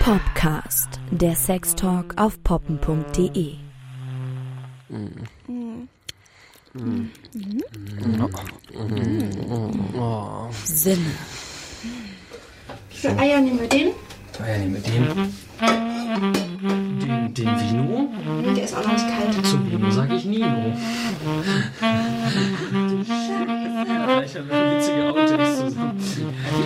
Popcast, der Sextalk auf poppen.de. Sinne. Wie viele Eier nehmen wir den? Ah ja, nehmen wir den. Den, den Vino. Nee, der ist auch noch nicht kalt. Zum Vino sage ich Nino. Vielleicht haben wir witzige Outtakes zusammen.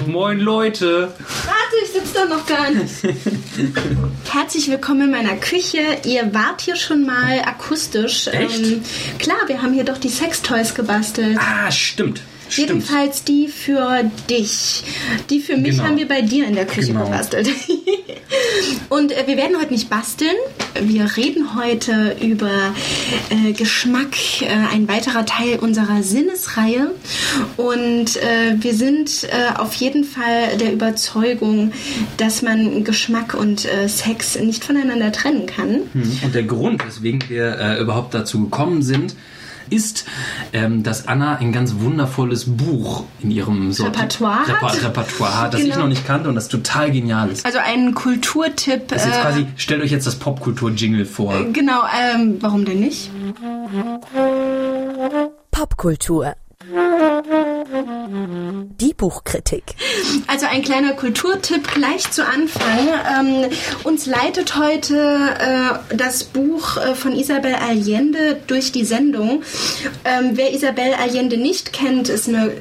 Moin Leute. Warte, ich sitze da noch gar nicht. Herzlich willkommen in meiner Küche. Ihr wart hier schon mal akustisch. Echt? Ähm, klar, wir haben hier doch die Sextoys gebastelt. Ah, stimmt. Stimmt. Jedenfalls die für dich. Die für mich Genau. haben wir bei dir in der Küche Genau. gebastelt. Und äh, wir werden heute nicht basteln. Wir reden heute über äh, Geschmack, äh, ein weiterer Teil unserer Sinnesreihe. Und äh, wir sind äh, auf jeden Fall der Überzeugung, dass man Geschmack und äh, Sex nicht voneinander trennen kann. Und der Grund, weswegen wir überhaupt dazu gekommen sind, ist, ähm, dass Anna ein ganz wundervolles Buch in ihrem Sorti- Repertoire hat. Reper Repertoire hat, das ich Genau. noch nicht kannte und das total genial ist. Also ein Kulturtipp. Das ist jetzt äh, quasi, stellt euch jetzt das Popkultur-Jingle vor. Genau, ähm, warum denn nicht? Popkultur. Die Buchkritik. Also ein kleiner Kulturtipp gleich zu Anfang. Ähm, uns leitet heute äh, das Buch äh, von Isabel Allende durch die Sendung. Ähm, wer Isabel Allende nicht kennt, ist, eine,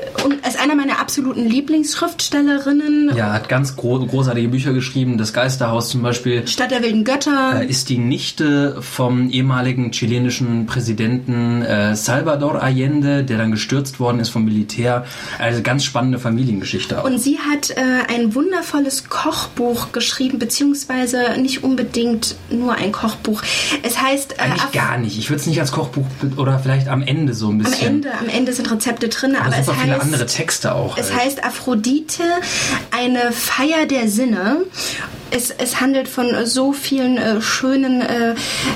ist einer meiner absoluten Lieblingsschriftstellerinnen. Ja, hat ganz gro großartige Bücher geschrieben. Das Geisterhaus zum Beispiel Stadt der wilden Götter. äh, ist die Nichte vom ehemaligen chilenischen Präsidenten äh, Salvador Allende, der dann gestürzt worden ist vom Militär. Also ganz spannende Familiengeschichte auch. Und sie hat äh, ein wundervolles Kochbuch geschrieben, beziehungsweise nicht unbedingt nur ein Kochbuch. Es heißt äh, Eigentlich gar nicht. Ich würde es nicht als Kochbuch oder vielleicht am Ende so ein am bisschen. Ende, am Ende sind Rezepte drin, aber, aber es super viele heißt andere Texte auch. Es halt. heißt Aphrodite, eine Feier der Sinne. Es, es handelt von äh, so vielen äh, schönen äh,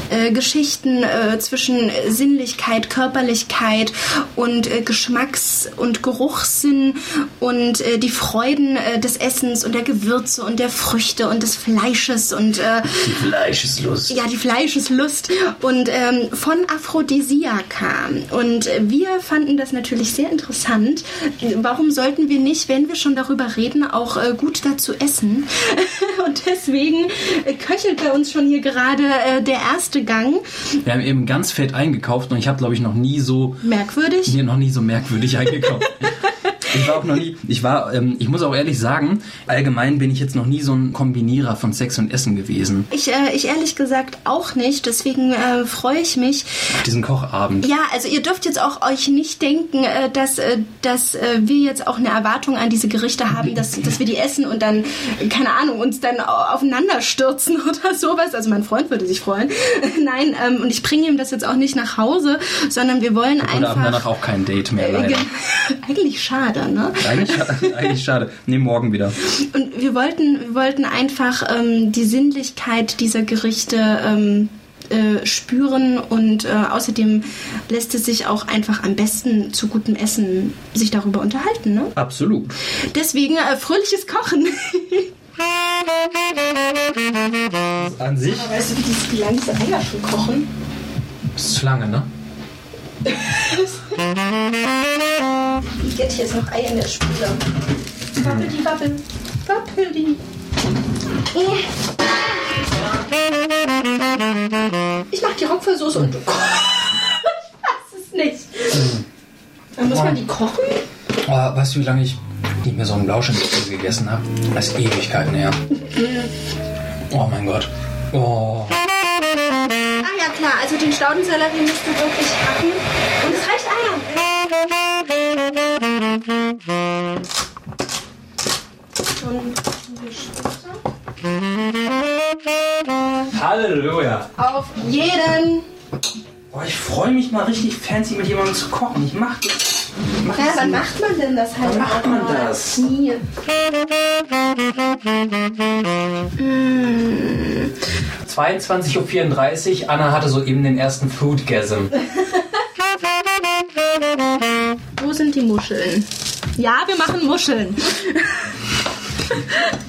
äh, Geschichten äh, zwischen Sinnlichkeit, Körperlichkeit und äh, Geschmacks- und Geruchssinn und die Freuden des Essens und der Gewürze und der Früchte und des Fleisches und die Fleischeslust. ja, die Fleischeslust und ähm, von Aphrodisiaka. Und wir fanden das natürlich sehr interessant. Warum sollten wir nicht, wenn wir schon darüber reden, auch gut dazu essen? und deswegen köchelt bei uns schon hier gerade äh, der erste Gang. Wir haben eben ganz fett eingekauft und ich habe, glaube ich, noch nie so Merkwürdig. mir noch nie so merkwürdig eingekauft. Ich war auch noch nie, ich war, ähm, ich muss auch ehrlich sagen, allgemein bin ich jetzt noch nie so ein Kombinierer von Sex und Essen gewesen. Ich, äh, ich ehrlich gesagt auch nicht. Deswegen äh, freue ich mich, Auf diesen Kochabend. Ja, also ihr dürft jetzt auch euch nicht denken, äh, dass, äh, dass äh, wir jetzt auch eine Erwartung an diese Gerichte haben, dass, dass wir die essen und dann, keine Ahnung, uns dann au- aufeinander stürzen oder sowas. Also mein Freund würde sich freuen. Nein, ähm, und ich bringe ihm das jetzt auch nicht nach Hause, sondern wir wollen Oder haben danach einfach... auch kein Date mehr, Äh, leider. ge- Eigentlich schade, ne? Eigentlich, eigentlich schade. Nee, morgen wieder. Und wir wollten, wir wollten einfach ähm, die Sinnlichkeit dieser Gerichte ähm, äh, spüren und äh, außerdem lässt es sich auch einfach am besten zu gutem Essen sich darüber unterhalten. Ne? Absolut. Deswegen äh, fröhliches Kochen. An sich weißt du, wie, die, diese Eier schon kochen? ist zu lange, ne? Jetzt hier ist noch Ei in der Spüle. Wappel die Wappel. Wappel die. Ich mach die Rockwurstsoße und du kochst. Es nicht. Dann muss man die kochen? Oh, weißt du, wie lange ich nicht mehr so einen Blauschimmelkäse gegessen habe? Das ist Ewigkeiten her. Oh mein Gott. Oh. Ah ja klar, also den Staudensellerie musst du wirklich hacken. Und Halleluja. auf jeden. Boah, ich freue mich mal richtig fancy mit jemandem zu kochen. Ich mach das. Ich mach Ja, das wann macht man denn das halt? Wann macht man das? Nie. Mm. 22.34 Uhr. Anna hatte soeben den ersten Foodgasm. sind die Muscheln. Ja, wir machen Muscheln.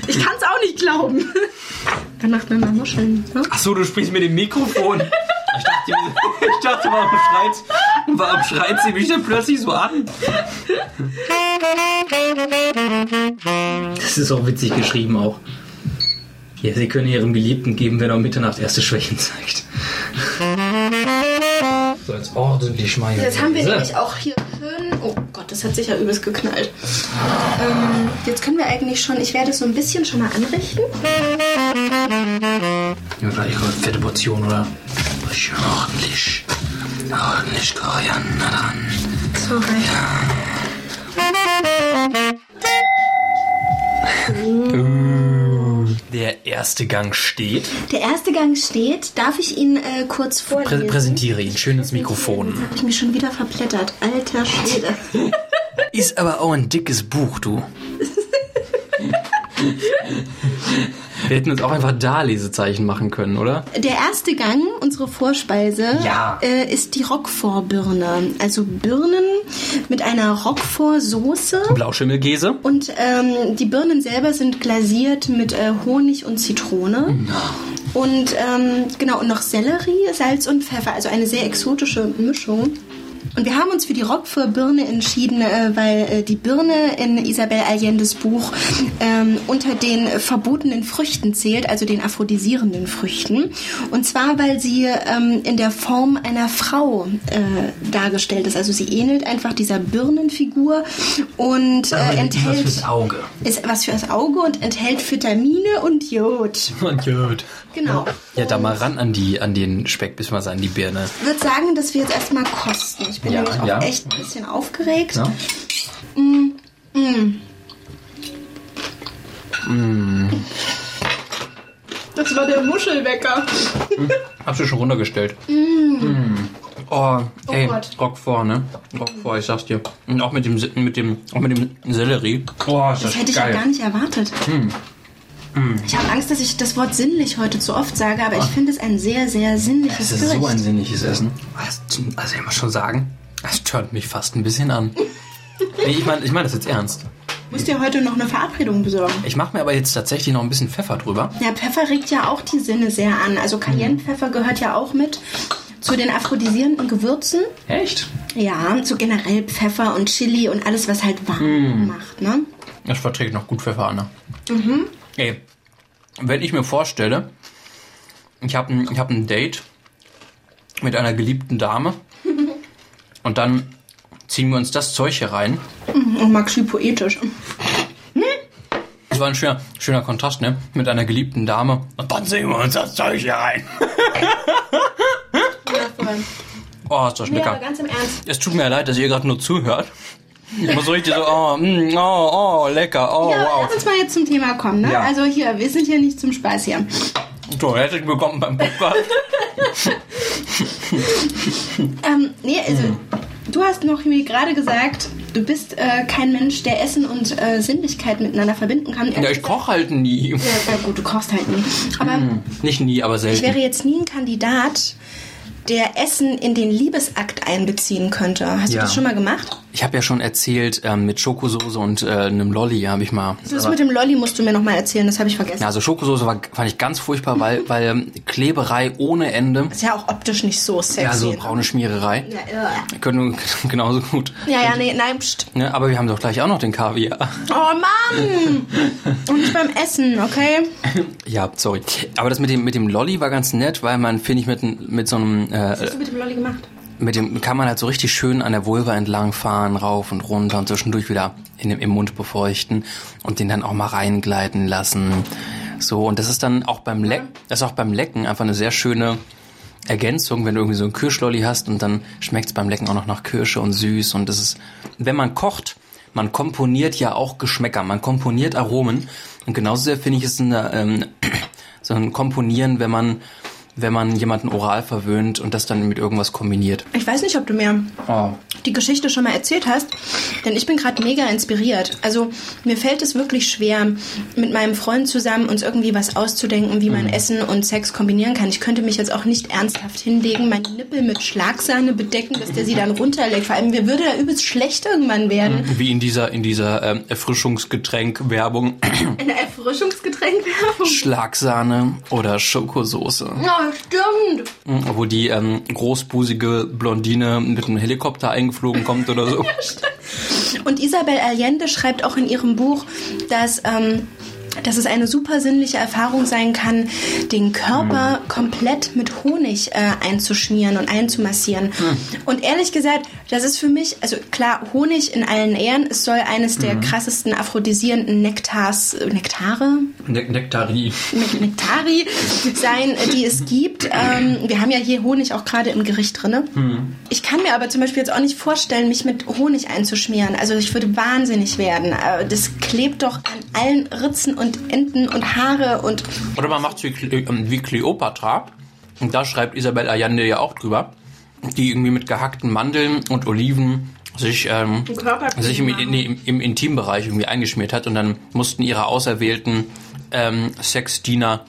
Ich kann es auch nicht glauben. Dann macht man mal Muscheln. Ne? Ach so, du sprichst mit dem Mikrofon. Ich dachte, ich dachte warum schreit, warum schreit sie mich denn plötzlich so an? Das ist auch witzig geschrieben auch. Ja, sie können ihrem Geliebten geben, wenn er um Mitternacht erste Schwächen zeigt. So, jetzt ordentlich schmeißen. Jetzt haben wir nämlich auch hier schön. Oh Gott, das hat sicher übelst geknallt. Ähm, jetzt können wir eigentlich schon. Ich werde es so ein bisschen schon mal anrichten. Ja, gleich eine fette Portion, oder? Schön ordentlich. Ordentlich Koriander dran. Sorry. Der erste Gang steht. Der erste Gang steht. Darf ich ihn äh, kurz Prä vorlesen? präsentiere ihn schön ins Mikrofon. Jetzt habe ich mich schon wieder verplättert. Alter Schwede. Ist aber auch ein dickes Buch, du. Wir hätten uns auch einfach da Lesezeichen machen können, oder? Der erste Gang, unsere Vorspeise, Ja. äh, ist die Roquefort-Birne. Also Birnen mit einer Roquefort-Soße. Blauschimmelkäse. Und ähm, die Birnen selber sind glasiert mit äh, Honig und Zitrone. Und ähm, genau, und noch Sellerie, Salz und Pfeffer. Also eine sehr exotische Mischung. Und wir haben uns für die Roquefort-Birne entschieden, äh, weil äh, die Birne in Isabel Allendes Buch ähm, unter den verbotenen Früchten zählt, also den aphrodisierenden Früchten. Und zwar, weil sie ähm, in der Form einer Frau äh, dargestellt ist. Also sie ähnelt einfach dieser Birnenfigur und äh, enthält Auge. ist was fürs Auge und enthält Vitamine und Jod. Und gut. Genau. Ja, da mal ran an, die, an den Speck, bis mal an die Birne. Ich würde sagen, dass wir jetzt erstmal kosten. Ich bin Ja, nämlich auch ja. echt ein bisschen aufgeregt. Ja? Das war der Muschelwecker. Hab's du schon runtergestellt. Mm. Oh, ey, Gott. Roquefort, ne? Roquefort, ich sag's dir. Und auch mit dem, mit dem, auch mit dem Sellerie. Oh, ist das, Das hätte ich ja geil. gar nicht erwartet. Ich habe Angst, dass ich das Wort sinnlich heute zu oft sage, aber ich finde es ein sehr, sehr sinnliches Das ist Gericht. so ein sinnliches Essen. Also, also ich muss schon sagen, das stört mich fast ein bisschen an. Nee, ich meine ich mein das jetzt ernst. Musst dir heute noch eine Verabredung besorgen. Ich mache mir aber jetzt tatsächlich noch ein bisschen Pfeffer drüber. Ja, Pfeffer regt ja auch die Sinne sehr an. Also Cayennepfeffer gehört ja auch mit zu den aphrodisierenden Gewürzen. Echt? Ja, so generell Pfeffer und Chili und alles, was halt warm macht, ne? Das verträgt noch gut Pfeffer, Anna. Ey, wenn ich mir vorstelle, ich habe ein, ich hab ein Date mit einer geliebten Dame und dann ziehen wir uns das Zeug hier rein. Und Maxi poetisch. Das war ein schöner, schöner Kontrast, ne? Mit einer geliebten Dame. Und dann ziehen wir uns das Zeug hier rein. Oh, ist das Ja, lecker. aber ganz im Ernst. Es tut mir leid, dass ihr gerade nur zuhört. Ich muss so richtig so, oh, mm, oh, oh, lecker, oh, Ja, wow. lass uns mal jetzt zum Thema kommen, ne? Ja. Also hier, wir sind hier nicht zum Spaß hier. So, herzlich willkommen beim Podcast. Ähm, nee, also du hast noch mir gerade gesagt, du bist äh, kein Mensch, der Essen und äh, Sinnlichkeit miteinander verbinden kann. Ja, ich koche halt nie. Ja, gut, du kochst halt nie. Aber Nicht nie, aber ich wäre selten. jetzt nie ein Kandidat, der Essen in den Liebesakt einbeziehen könnte. Hast Ja. du das schon mal gemacht? Ich habe ja schon erzählt, ähm, mit Schokosoße und äh, einem Lolli habe ich mal. Das mit dem Lolli musst du mir noch mal erzählen, das habe ich vergessen. Ja, also Schokosoße war, fand ich ganz furchtbar, weil, weil ähm, Kleberei ohne Ende. Ist ja auch optisch nicht so sexy. Ja, so ne? braune Schmiererei. Ja, äh. Können genauso gut. ja, ja, nee, nein, pst. Ne, aber wir haben doch gleich auch noch den Kaviar. Oh Mann! Und nicht beim Essen, okay? Ja, sorry. Aber das mit dem, mit dem Lolli war ganz nett, weil man, finde ich, mit, mit so einem, äh, Was hast du mit dem Lolli gemacht? Mit dem kann man halt so richtig schön an der Vulva entlang fahren, rauf und runter und zwischendurch wieder in dem, im Mund befeuchten und den dann auch mal reingleiten lassen. So, und das ist dann auch beim Lecken, das ist auch beim Lecken einfach eine sehr schöne Ergänzung, wenn du irgendwie so einen Kirschlolli hast und dann schmeckt's beim Lecken auch noch nach Kirsche und süß und das ist, wenn man kocht, man komponiert ja auch Geschmäcker, man komponiert Aromen und genauso sehr finde ich es eine, ähm, so ein Komponieren, wenn man wenn man jemanden oral verwöhnt und das dann mit irgendwas kombiniert. Ich weiß nicht, ob du mir Oh. die Geschichte schon mal erzählt hast, denn ich bin gerade mega inspiriert. Also mir fällt es wirklich schwer, mit meinem Freund zusammen uns irgendwie was auszudenken, wie man Essen und Sex kombinieren kann. Ich könnte mich jetzt auch nicht ernsthaft hinlegen, meine Nippel mit Schlagsahne bedecken, dass der sie dann runterlegt. Vor allem, mir würde da übelst schlecht irgendwann werden. Wie in dieser, in dieser ähm, Erfrischungsgetränk-Werbung. Eine Erfrischungsgetränkwerbung. Schlagsahne oder Schokosoße. Ja, stimmt. Wo die ähm, großbusige Blondine mit einem Helikopter eingeflogen kommt oder so. Und Isabel Allende schreibt auch in ihrem Buch, dass, ähm, dass es eine super sinnliche Erfahrung sein kann, den Körper komplett mit Honig äh, einzuschmieren und einzumassieren. Und ehrlich gesagt, das ist für mich, also klar, Honig in allen Ehren, es soll eines der krassesten aphrodisierenden Nektars, äh, Nektare, Ne Nektarie. Ne- Nektari sein, die es gibt. Ähm, wir haben ja hier Honig auch gerade im Gericht drinne. Ich kann mir aber zum Beispiel jetzt auch nicht vorstellen, mich mit Honig einzuschmieren. Also ich würde wahnsinnig werden. Äh, Das klebt doch an allen Ritzen und Enden und Haare und Oder man macht es wie, ähm, wie Cleopatra. Und da schreibt Isabel Allende ja auch drüber. Die irgendwie mit gehackten Mandeln und Oliven sich, ähm, sich im, nee, im, im Intimbereich irgendwie eingeschmiert hat. Und dann mussten ihre auserwählten ähm, Sexdiener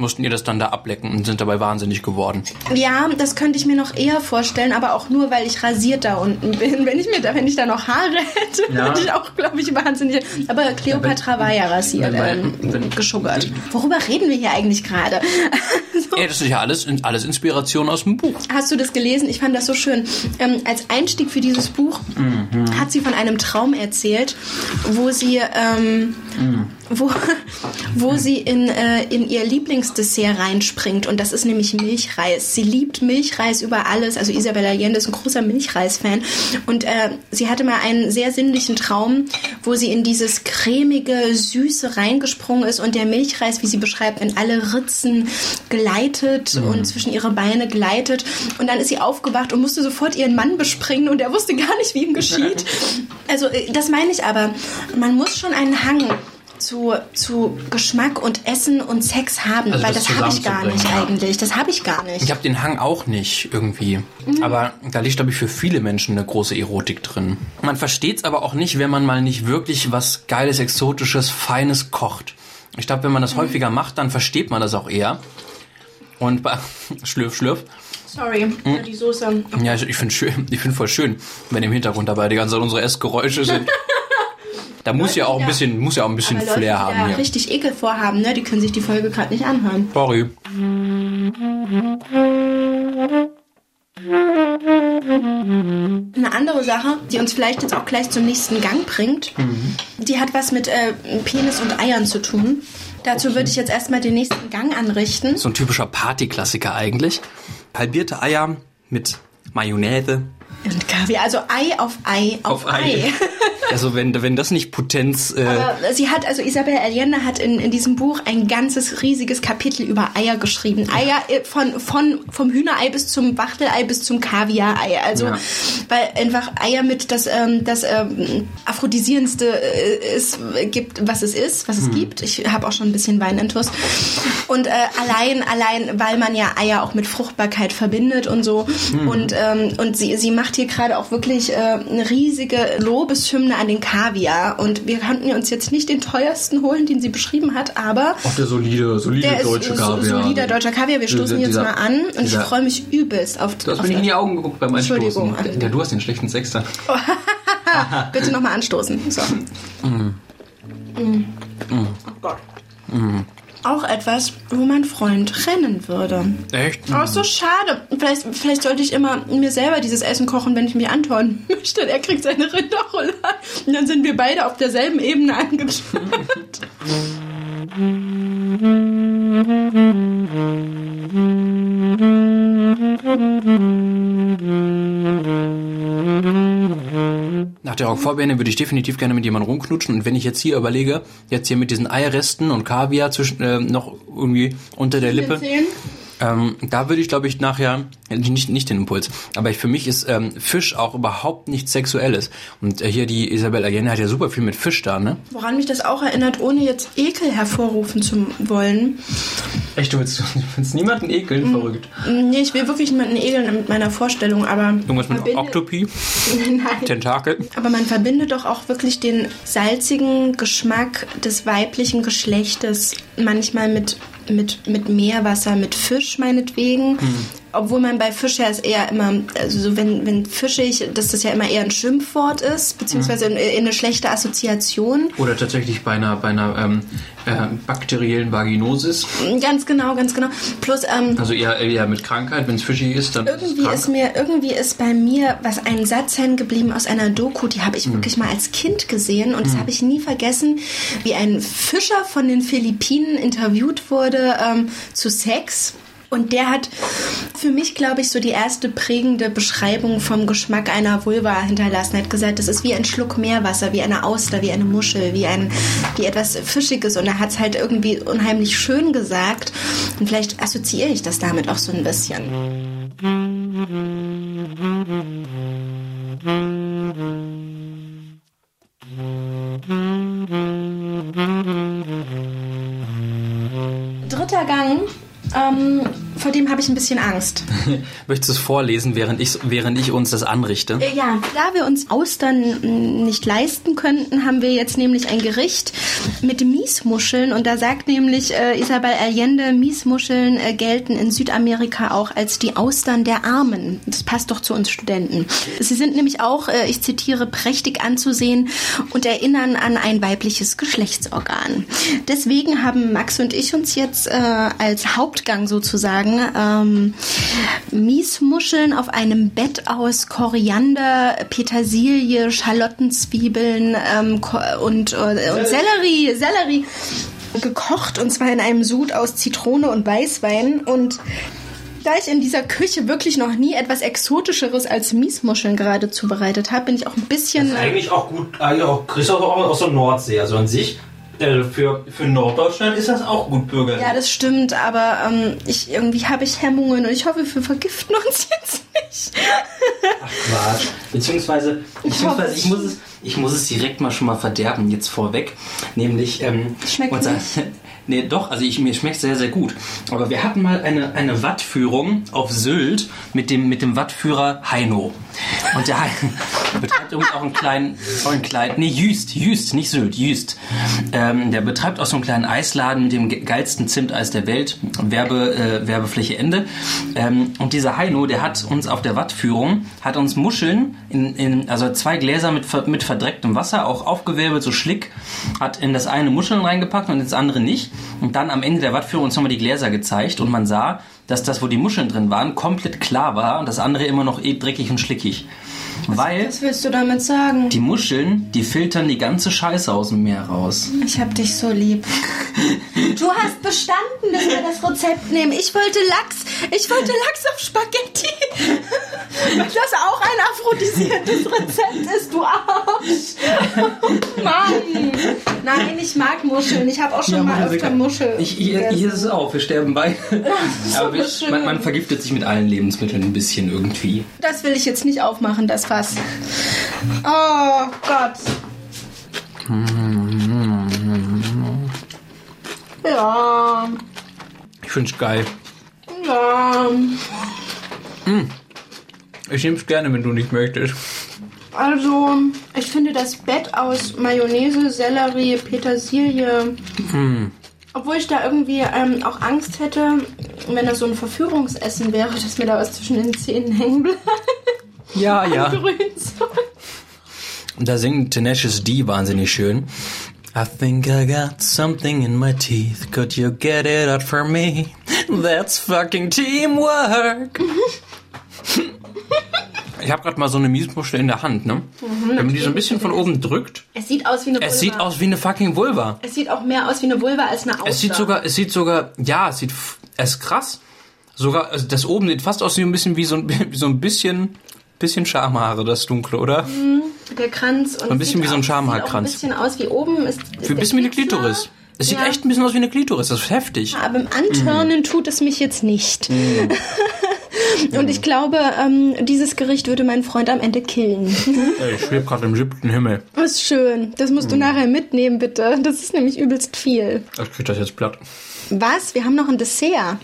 mussten ihr das dann da ablecken und sind dabei wahnsinnig geworden. ja, das könnte ich mir noch eher vorstellen, aber auch nur, weil ich rasiert da unten bin. Wenn ich mir da, wenn ich da noch Haare hätte, Ja. würde ich auch, glaube ich, wahnsinnig. Aber Cleopatra war ja rasiert, wenn- ähm, wenn- geschuggert. Worüber reden wir hier eigentlich gerade? so. Das ist ja alles, alles Inspiration aus dem Buch. Hast du das gelesen? Ich fand das so schön. Ähm, als Einstieg für dieses Buch hat sie von einem Traum erzählt, wo sie, ähm, wo, wo sie in, äh, in ihr Lieblingsdessert reinspringt. Und das ist nämlich Milchreis. Sie liebt Milchreis über alles. Also Isabella Allende ist ein großer Milchreis-Fan. Und äh, sie hatte mal einen sehr sinnlichen Traum, wo sie in dieses cremige, süße reingesprungen ist und der Milchreis, wie sie beschreibt, in alle Ritzen gleitet und zwischen ihre Beine gleitet. Und dann ist sie aufgewacht und musste sofort ihren Mann bespringen und er wusste gar nicht, wie ihm geschieht. Also äh, das meine ich aber. Man muss schon einen Hang zu, zu Geschmack und Essen und Sex haben, Also weil das das, habe ich gar nicht ja. eigentlich. Das habe ich gar nicht. Ich habe den Hang auch nicht irgendwie. Aber da liegt, glaube ich, für viele Menschen eine große Erotik drin. Man versteht es aber auch nicht, wenn man mal nicht wirklich was Geiles, Exotisches, Feines kocht. Ich glaube, wenn man das häufiger macht, dann versteht man das auch eher. Und bei Schlürf, Schlürf. Sorry, Hm? die Soße. Ja, ich, ich finde schön, ich finde voll schön, wenn im Hintergrund dabei die ganze Zeit unsere Essgeräusche sind. Da muss ja auch ein ja. bisschen, muss ja auch ein bisschen Aber Leute, Flair die haben da hier. richtig Ekel vorhaben, ne, die können sich die Folge gerade nicht anhören. Sorry. Eine andere Sache, die uns vielleicht jetzt auch gleich zum nächsten Gang bringt, die hat was mit äh, Penis und Eiern zu tun. Dazu würde ich jetzt erstmal den nächsten Gang anrichten. So ein typischer Partyklassiker eigentlich. Halbierte Eier mit Mayonnaise. Und Kaviar, also Ei auf Ei auf, Ei. Also wenn, wenn das nicht Potenz... Äh, Aber sie hat, also Isabel Allende hat in, in diesem Buch ein ganzes riesiges Kapitel über Eier geschrieben. Eier äh, von, von, vom Hühnerei bis zum Wachtelei bis zum Kaviarei. Also, Ja. weil einfach Eier mit das, ähm, das ähm, aphrodisierendste ist, äh, gibt, was es ist, was es gibt. Ich habe auch schon ein bisschen Weinintus. Und äh, allein, allein, weil man ja Eier auch mit Fruchtbarkeit verbindet und so. Und, ähm, und sie, sie macht hier gerade auch wirklich äh, eine riesige Lobeshymne an den Kaviar. Und wir konnten uns jetzt nicht den teuersten holen, den sie beschrieben hat, aber Auch der solide, solide der ist so, solider deutscher Kaviar. Wir stoßen Dieser- jetzt mal an und ich dieser- freue mich übelst auf, Du hast auf mir nicht in die Augen geguckt beim Einstoßen. Entschuldigung. Ja, du hast den schlechten Sex dann. Bitte nochmal anstoßen. So. Mm. Oh Gott. Auch etwas, wo mein Freund rennen würde. Echt? Oh, ist so schade. Vielleicht, vielleicht sollte ich immer mir selber dieses Essen kochen, wenn ich mich antun möchte. Er kriegt seine Rinderrolle und dann sind wir beide auf derselben Ebene angelangt. Nach der Rockvorbände würde ich definitiv gerne mit jemandem rumknutschen. Und wenn ich jetzt hier überlege, jetzt hier mit diesen Eierresten und Kaviar zwischen, äh, noch irgendwie unter der Lippe. Zehn. Ähm, da würde ich, glaube ich, nachher nicht, nicht den Impuls. Aber ich, für mich ist ähm, Fisch auch überhaupt nichts Sexuelles. Und äh, hier die Isabel Allende hat ja super viel mit Fisch da, ne? Woran mich das auch erinnert, ohne jetzt Ekel hervorrufen zu wollen. Echt, du willst, du willst niemanden ekeln? Verrückt. Nee, ich will wirklich niemanden ekeln mit meiner Vorstellung, aber. Irgendwas mit verbinde- Oktopi, Nein. Tentakel. Aber man verbindet doch auch wirklich den salzigen Geschmack des weiblichen Geschlechtes manchmal mit, mit, mit Meerwasser, mit Fisch meinetwegen. Obwohl man bei Fisch ja es eher immer, also so wenn, wenn fischig, dass das ja immer eher ein Schimpfwort ist, beziehungsweise in, in eine schlechte Assoziation. Oder tatsächlich bei einer, bei einer ähm, äh, bakteriellen Vaginosis. Ganz genau, ganz genau. Plus, ähm, Also eher, eher mit Krankheit, wenn es fischig ist, dann Irgendwie krank. ist mir, irgendwie ist bei mir was ein Satz hängen geblieben aus einer Doku, die habe ich wirklich mal als Kind gesehen und das habe ich nie vergessen, wie ein Fischer von den Philippinen interviewt wurde ähm, zu Sex. Und der hat für mich, glaube ich, so die erste prägende Beschreibung vom Geschmack einer Vulva hinterlassen. Er hat gesagt, das ist wie ein Schluck Meerwasser, wie eine Auster, wie eine Muschel, wie ein, wie etwas Fischiges. Und er hat es halt irgendwie unheimlich schön gesagt. Und vielleicht assoziiere ich das damit auch so ein bisschen. Dritter Gang, ähm, vor dem habe ich ein bisschen Angst. Möchtest du es vorlesen, während ich, während ich uns das anrichte? Äh, Ja, da wir uns Austern mh, nicht leisten könnten, haben wir jetzt nämlich ein Gericht mit Miesmuscheln und da sagt nämlich äh, Isabel Allende, Miesmuscheln äh, gelten in Südamerika auch als die Austern der Armen. Das passt doch zu uns Studenten. Sie sind nämlich auch, äh, ich zitiere, prächtig anzusehen und erinnern an ein weibliches Geschlechtsorgan. Deswegen haben Max und ich uns jetzt äh, als Hauptgang sozusagen ähm, Miesmuscheln auf einem Bett aus Koriander, Petersilie, Schalottenzwiebeln ähm, Ko- und, äh, und Sellerie, Sellerie gekocht und zwar in einem Sud aus Zitrone und Weißwein und da ich in dieser Küche wirklich noch nie etwas Exotischeres als Miesmuscheln gerade zubereitet habe, bin ich auch ein bisschen. Eigentlich auch gut, eigentlich auch, kriegst auch aus der Nordsee. Also an sich, äh, für, für Norddeutschland ist das auch gut bürgerlich. Ja, das stimmt, aber ähm, ich, irgendwie habe ich Hemmungen und ich hoffe, wir vergiften uns jetzt nicht. Ach Quatsch. Beziehungsweise, beziehungsweise hoffe, ich, muss es, ich muss es direkt mal schon mal verderben, jetzt vorweg. Nämlich, ähm, Schmeckt unser- nicht. Nee, doch, also ich, mir schmeckt sehr, sehr gut. Aber wir hatten mal eine, eine Wattführung auf Sylt mit dem, mit dem Wattführer Heino. Und der Heino betreibt übrigens auch einen kleinen, auch einen kleinen, nee, Jüst, Jüst, nicht Sylt, Jüst. Ähm, der betreibt auch so einen kleinen Eisladen mit dem ge- geilsten Zimteis der Welt. Werbe, äh, Werbefläche Ende. Ähm, und dieser Heino, der hat uns auf der Wattführung, hat uns Muscheln, in, in, also zwei Gläser mit, mit verdrecktem Wasser, auch aufgewirbelt, so schlick, hat in das eine Muscheln reingepackt und ins andere nicht. Und dann am Ende der Wattführung uns nochmal die Gläser gezeigt und man sah, dass das, wo die Muscheln drin waren, komplett klar war und das andere immer noch eh dreckig und schlickig. Weil Was willst du damit sagen? die Muscheln, die filtern die ganze Scheiße aus dem Meer raus. Ich hab dich so lieb. Du hast bestanden, dass wir das Rezept nehmen. Ich wollte Lachs. Ich wollte Lachs auf Spaghetti. Das auch ein aphrodisiertes Rezept ist, du Arsch. Mann. Nein, ich mag Muscheln. Ich habe auch schon mal öfter Muscheln. Ich, hier, hier ist es auch, wir sterben beide. Aber wir, man, man vergiftet sich mit allen Lebensmitteln ein bisschen irgendwie. Das will ich jetzt nicht aufmachen, das Fass. Oh Gott. Ja, Ich find's geil. ja. Ich nehm's gerne, wenn du nicht möchtest. Also, ich finde das Bett aus Mayonnaise, Sellerie, Petersilie. Obwohl ich da irgendwie ähm, auch Angst hätte, wenn das so ein Verführungsessen wäre, dass mir da was zwischen den Zähnen hängen bleibt. Ja, ja. Da singt Tenacious D wahnsinnig schön. I think I got something in my teeth. Could you get it out for me? That's fucking teamwork. Ich habe gerade mal so eine Miesmuschel in der Hand, ne? Wenn man die so ein bisschen von oben drückt, Es sieht aus wie eine Vulva. es sieht aus wie eine fucking Vulva. Es sieht auch mehr aus wie eine Vulva als eine Auster. Es sieht sogar, es sieht sogar, ja, es sieht, es ist krass. Sogar, also das oben sieht fast aus wie ein bisschen wie so ein, wie so ein bisschen, bisschen Schamhaare, das Dunkle, oder? der Kranz. Und ein bisschen wie so ein Schamhaarkranz. Sieht auch ein bisschen aus wie oben ist. ist Wie ein bisschen wie eine. Klitoris. Es sieht Ja. echt ein bisschen aus wie eine Klitoris, das ist heftig. Aber im Antörnen tut es mich jetzt nicht. Und ich glaube, ähm, dieses Gericht würde mein Freund am Ende killen. Ich schwebe gerade im siebten Himmel. Das ist schön. Das musst du nachher mitnehmen, bitte. Das ist nämlich übelst viel. Ich krieg das jetzt platt. Was? Wir haben noch ein Dessert.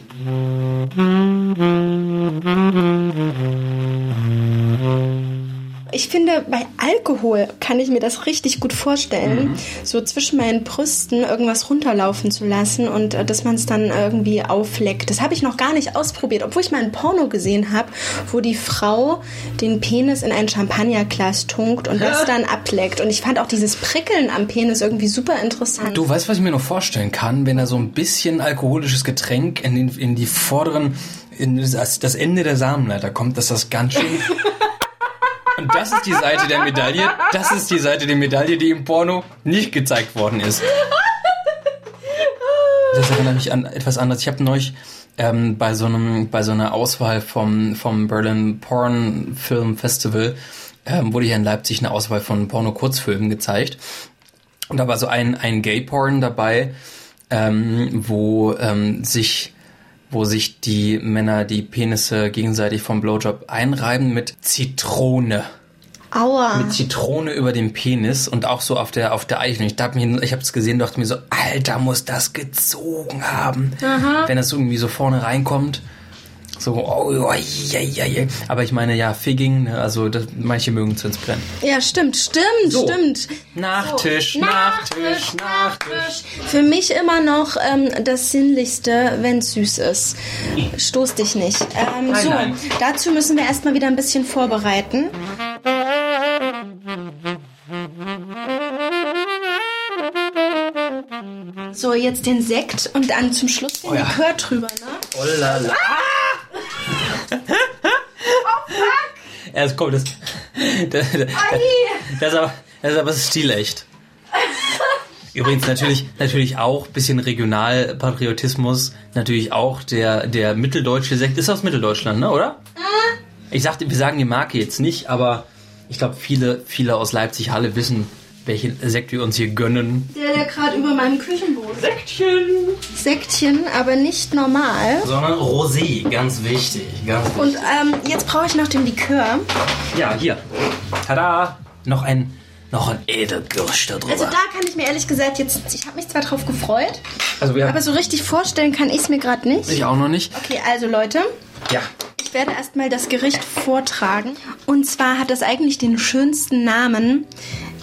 Ich finde, bei Alkohol kann ich mir das richtig gut vorstellen, so zwischen meinen Brüsten irgendwas runterlaufen zu lassen und äh, dass man es dann irgendwie aufleckt. Das habe ich noch gar nicht ausprobiert, obwohl ich mal ein Porno gesehen habe, wo die Frau den Penis in ein Champagnerglas tunkt und das dann ableckt. Und ich fand auch dieses Prickeln am Penis irgendwie super interessant. Du weißt, was ich mir noch vorstellen kann, wenn da so ein bisschen alkoholisches Getränk in, den, in die vorderen, in das, das Ende der Samenleiter kommt, dass das ganz schön. Und das ist die Seite der Medaille. Das ist die Seite der Medaille, die im Porno nicht gezeigt worden ist. Das erinnert mich an etwas anderes. Ich habe neulich ähm, bei so einem bei so einer Auswahl vom vom Berlin Porn Film Festival ähm, wurde hier in Leipzig eine Auswahl von Porno-Kurzfilmen gezeigt. Und da war so ein, ein Gay-Porn dabei, ähm, wo ähm, sich wo sich die Männer die Penisse gegenseitig vom Blowjob einreiben mit Zitrone. Aua. Mit Zitrone über dem Penis und auch so auf der auf der Eichel. Ich dachte mir, ich habe es gesehen, dachte mir so, Alter, muss das gezogen haben, wenn das irgendwie so vorne reinkommt. So, oh, oh ja, ja, ja. Aber ich meine, ja, Figging, ne, also das, manche mögen brennt. Ja, stimmt, stimmt, So. stimmt. Nachtisch, So, Nachtisch, Nachtisch. Für mich immer noch ähm, das Sinnlichste, wenn es süß ist. Stoß dich nicht. Ähm, Nein, so, nein. dazu müssen wir erstmal wieder ein bisschen vorbereiten. So, jetzt den Sekt und dann zum Schluss den Oh ja. Likör drüber, ne? Oh la la. Ja, es kommt, das, das, das, das, ist aber, das ist aber stilecht. Übrigens natürlich, natürlich auch bisschen Regionalpatriotismus, natürlich auch der, der mitteldeutsche Sekt ist aus Mitteldeutschland, ne, oder? Ich sagte, wir sagen die Marke jetzt nicht, aber ich glaube, viele, viele aus Leipzig-Halle wissen, welchen Sekt wir uns hier gönnen. Der, der gerade über meinem Küchenboden. Sektchen! Sektchen, aber nicht normal. Sondern Rosé, ganz wichtig, ganz wichtig. Und ähm, jetzt brauche ich noch den Likör. Ja, hier. Tada! Noch ein, noch ein Edelkirsch da drüber. Also da kann ich mir ehrlich gesagt jetzt, ich habe mich zwar drauf gefreut, Also wir aber so richtig vorstellen kann ich es mir gerade nicht. ich auch noch nicht. Okay, also Leute, Ja. ich werde erstmal das Gericht vortragen. Und zwar hat es eigentlich den schönsten Namen.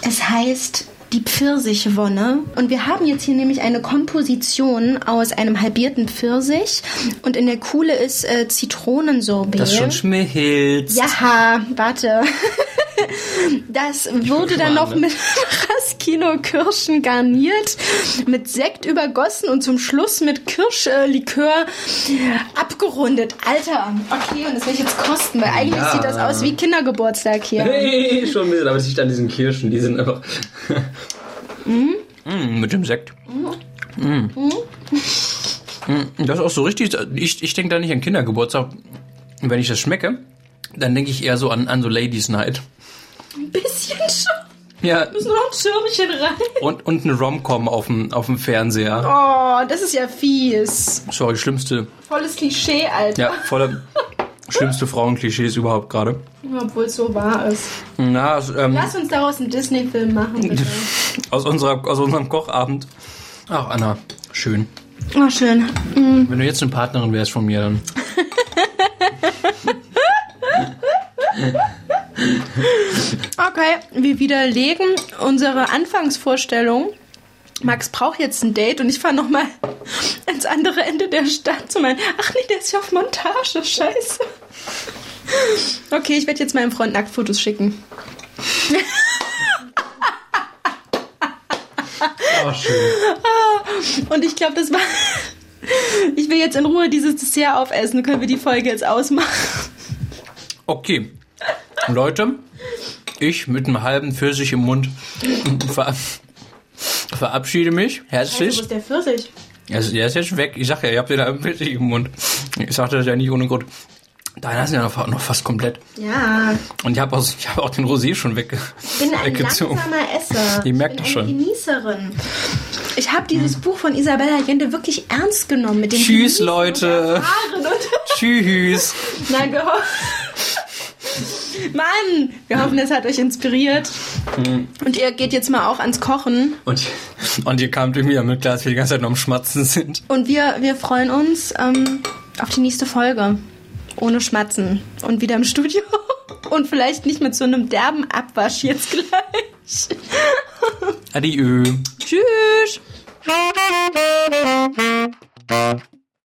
Es heißt die Pfirsichwonne. Und wir haben jetzt hier nämlich eine Komposition aus einem halbierten Pfirsich. Und in der Kuhle ist äh, Zitronensorbet. Das schon schmilzt. Ja, warte. Das wurde dann noch mit Raskino-Kirschen garniert, mit Sekt übergossen und zum Schluss mit Kirschlikör abgerundet. Alter, okay, und das will ich jetzt kosten, weil eigentlich Ja. sieht das aus wie Kindergeburtstag hier. Hey, schon ein bisschen, aber es liegt an diesen Kirschen, die sind einfach. Mm, mit dem Sekt. Mm. Mm, Das ist auch so richtig. Ich, ich denke da nicht an Kindergeburtstag. Wenn ich das schmecke, dann denke ich eher so an, an so Ladies Night. Ein bisschen schon. Ja, Muss nur noch ein Schirmchen rein. und, und eine Rom-Com auf dem, auf dem Fernseher. Oh, das ist ja fies. Sorry, schlimmste, Volles Klischee, Alter. ja, volle, schlimmste Frauenklischees überhaupt gerade. Obwohl es so wahr ist. Na, ähm, Lass uns daraus einen Disney-Film machen, bitte. aus, unserer, aus unserem Kochabend. Ach, Anna, schön. Oh, schön. Wenn du jetzt eine Partnerin wärst von mir, dann. Okay, wir widerlegen unsere Anfangsvorstellung. Max braucht jetzt ein Date und ich fahre nochmal ans andere Ende der Stadt zu meinen. Ach nee, der ist ja auf Montage, scheiße. Okay, ich werde jetzt meinem Freund Nacktfotos schicken. Oh, schön. Und ich glaube, das war. Ich will jetzt in Ruhe dieses Dessert aufessen. Dann können wir die Folge jetzt ausmachen. Okay. Leute, ich mit einem halben Pfirsich im Mund ver verabschiede mich herzlich. der Pfirsich? Er ist, er ist jetzt weg. Ich sag ja, ihr habt wieder einen Pfirsich im Mund. Ich sagte das ja nicht ohne Grund. Deiner ist ja noch, noch fast komplett. Ja, Und ich habe auch, ich hab auch den Rosé schon weg, ich bin ein weggezogen. langsamer Esser. Ich bin das schon. Genießerin. Ich habe dieses Buch von Isabella Allende wirklich ernst genommen mit den Tschüss, Genießen Leute. Tschüss. Nein, wir hoffen. Mann, wir hoffen, es hat euch inspiriert. Und ihr geht jetzt mal auch ans Kochen. Und, und ihr kamt irgendwie mit klar, dass wir die ganze Zeit noch am Schmatzen sind. Und wir, wir freuen uns ähm, auf die nächste Folge. Ohne Schmatzen. Und wieder im Studio. Und vielleicht nicht mit so einem derben Abwasch jetzt gleich. Adieu. Tschüss.